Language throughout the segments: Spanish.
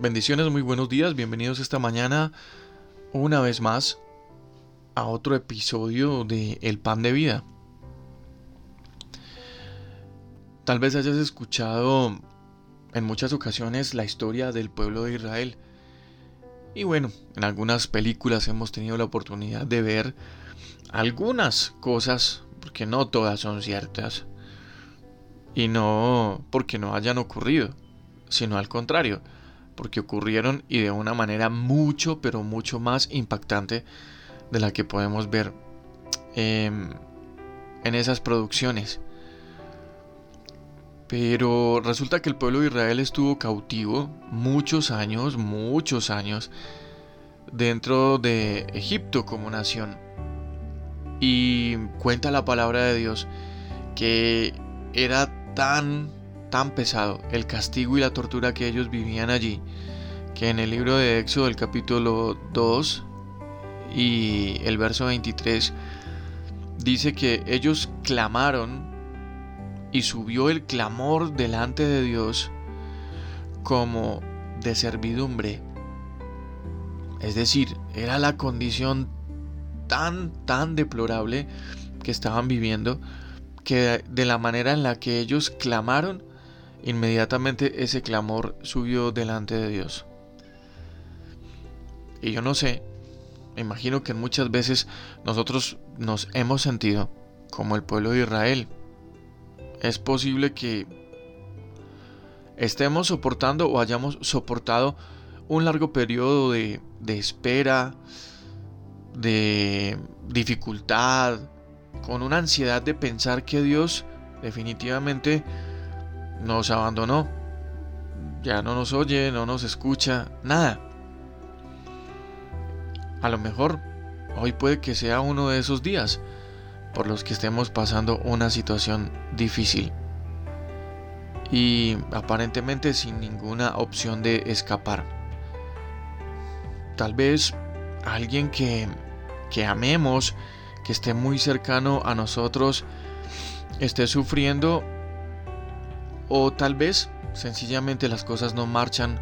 Bendiciones, muy buenos días, bienvenidos esta mañana una vez más a otro episodio de El Pan de Vida. Tal vez hayas escuchado en muchas ocasiones la historia del pueblo de Israel. Y bueno, en algunas películas hemos tenido la oportunidad de ver algunas cosas, porque no todas son ciertas. Y no porque no hayan ocurrido, sino al contrario, porque ocurrieron y de una manera mucho, pero mucho más impactante de la que podemos ver em, en esas producciones. Pero resulta que el pueblo de Israel estuvo cautivo muchos años, muchos años, dentro de Egipto como nación. Y cuenta la palabra de Dios que era tan, tan pesado el castigo y la tortura que ellos vivían allí, que en el libro de Éxodo, el capítulo 2 y el verso 23, dice que ellos clamaron y subió el clamor delante de Dios como de servidumbre. Es decir, era la condición tan, tan deplorable que estaban viviendo que de la manera en la que ellos clamaron, inmediatamente ese clamor subió delante de Dios. Y yo no sé, imagino que muchas veces nosotros nos hemos sentido como el pueblo de Israel, es posible que estemos soportando o hayamos soportado un largo periodo de, espera, de dificultad, con una ansiedad de pensar que Dios definitivamente nos abandonó. Ya no nos oye, no nos escucha, nada. A lo mejor hoy puede que sea uno de esos días por los que estemos pasando una situación difícil y aparentemente sin ninguna opción de escapar. Tal vez alguien que, que amemos, que esté muy cercano a nosotros, esté sufriendo o tal vez sencillamente las cosas no marchan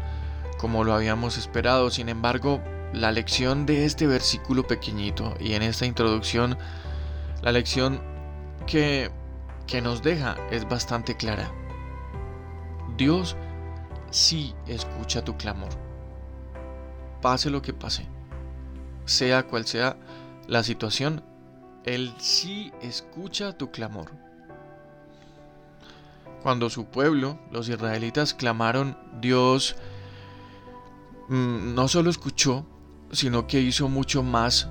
como lo habíamos esperado. Sin embargo, la lección de este versículo pequeñito y en esta introducción la lección que, que nos deja es bastante clara. Dios sí escucha tu clamor. Pase lo que pase, sea cual sea la situación, Él sí escucha tu clamor. Cuando su pueblo, los israelitas, clamaron, Dios mm, no solo escuchó, sino que hizo mucho más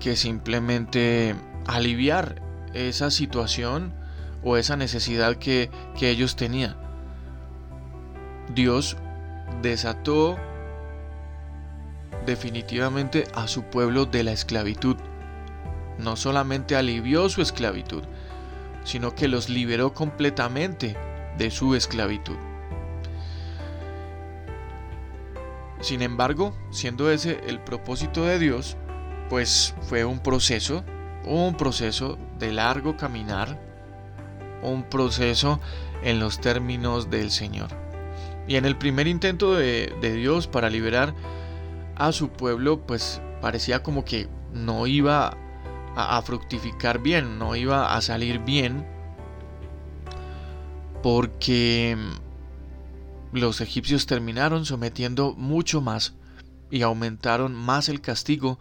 que simplemente aliviar esa situación o esa necesidad que, que ellos tenían. Dios desató definitivamente a su pueblo de la esclavitud. No solamente alivió su esclavitud, sino que los liberó completamente de su esclavitud. Sin embargo, siendo ese el propósito de Dios, pues fue un proceso un proceso de largo caminar, un proceso en los términos del Señor. Y en el primer intento de, Dios para liberar a su pueblo, pues parecía como que no iba a, fructificar bien, no iba a salir bien, porque los egipcios terminaron sometiendo mucho más y aumentaron más el castigo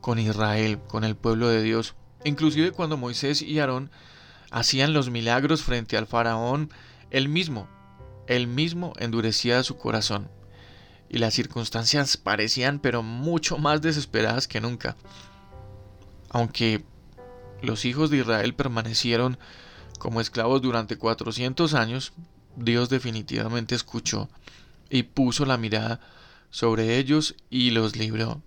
con Israel, con el pueblo de Dios. Inclusive cuando Moisés y Aarón hacían los milagros frente al faraón, él mismo, él mismo endurecía su corazón. Y las circunstancias parecían pero mucho más desesperadas que nunca. Aunque los hijos de Israel permanecieron como esclavos durante 400 años, Dios definitivamente escuchó y puso la mirada sobre ellos y los libró.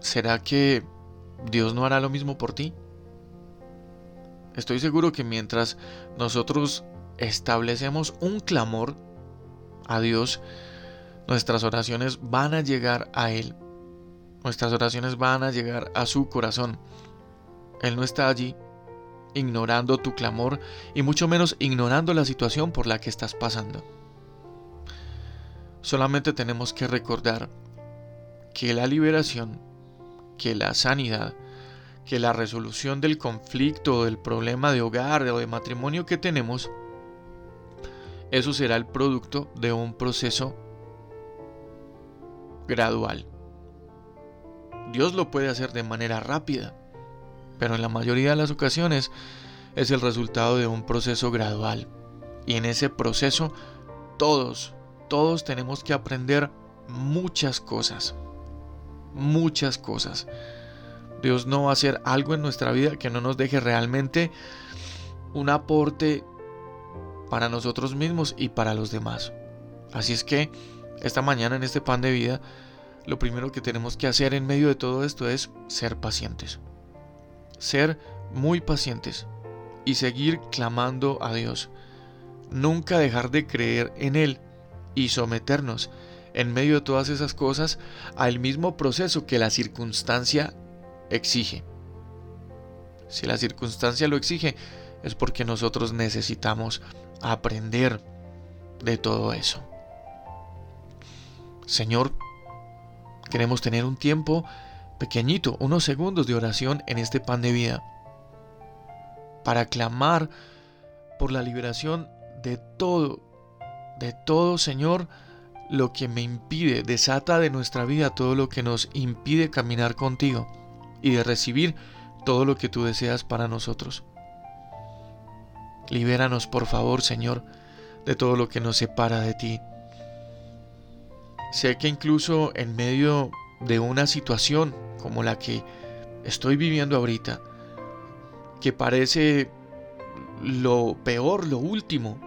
¿Será que Dios no hará lo mismo por ti. Estoy seguro que mientras nosotros establecemos un clamor a Dios, nuestras oraciones van a llegar a Él. Nuestras oraciones van a llegar a su corazón. Él no está allí ignorando tu clamor y mucho menos ignorando la situación por la que estás pasando. Solamente tenemos que recordar que la liberación, que la sanidad, que la resolución del conflicto, del problema de hogar o de matrimonio que tenemos, eso será el producto de un proceso gradual. Dios lo puede hacer de manera rápida, pero en la mayoría de las ocasiones es el resultado de un proceso gradual. Y en ese proceso todos, todos tenemos que aprender muchas cosas. Muchas cosas. Dios no va a hacer algo en nuestra vida que no nos deje realmente un aporte para nosotros mismos y para los demás. Así es que esta mañana en este pan de vida, lo primero que tenemos que hacer en medio de todo esto es ser pacientes. Ser muy pacientes y seguir clamando a Dios. Nunca dejar de creer en Él y someternos en medio de todas esas cosas al mismo proceso que la circunstancia exige. Si la circunstancia lo exige, es porque nosotros necesitamos aprender de todo eso. Señor, queremos tener un tiempo pequeñito, unos segundos de oración en este pan de vida, para clamar por la liberación de todo, de todo, Señor, lo que me impide, desata de nuestra vida todo lo que nos impide caminar contigo y de recibir todo lo que tú deseas para nosotros. Libéranos, por favor, Señor, de todo lo que nos separa de ti. Sé que incluso en medio de una situación como la que estoy viviendo ahorita, que parece lo peor, lo último,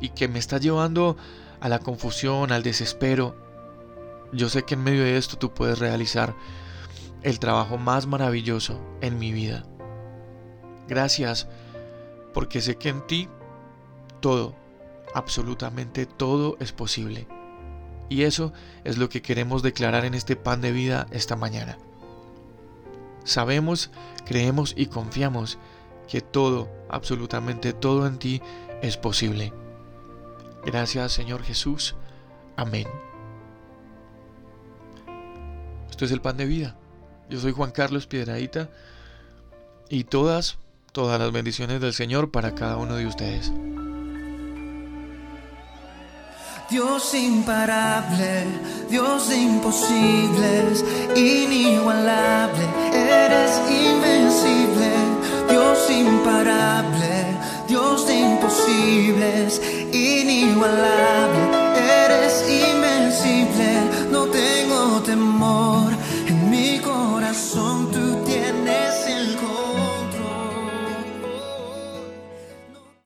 y que me está llevando a la confusión, al desespero, yo sé que en medio de esto tú puedes realizar el trabajo más maravilloso en mi vida. Gracias porque sé que en ti todo, absolutamente todo es posible. Y eso es lo que queremos declarar en este pan de vida esta mañana. Sabemos, creemos y confiamos que todo, absolutamente todo en ti es posible. Gracias Señor Jesús. Amén. Esto es el pan de vida. Yo soy Juan Carlos Piedradita y todas todas las bendiciones del Señor para cada uno de ustedes. Dios imparable, Dios de imposibles, inigualable, eres invencible, Dios imparable, Dios de imposibles, inigualable, eres invencible, no tengo temor.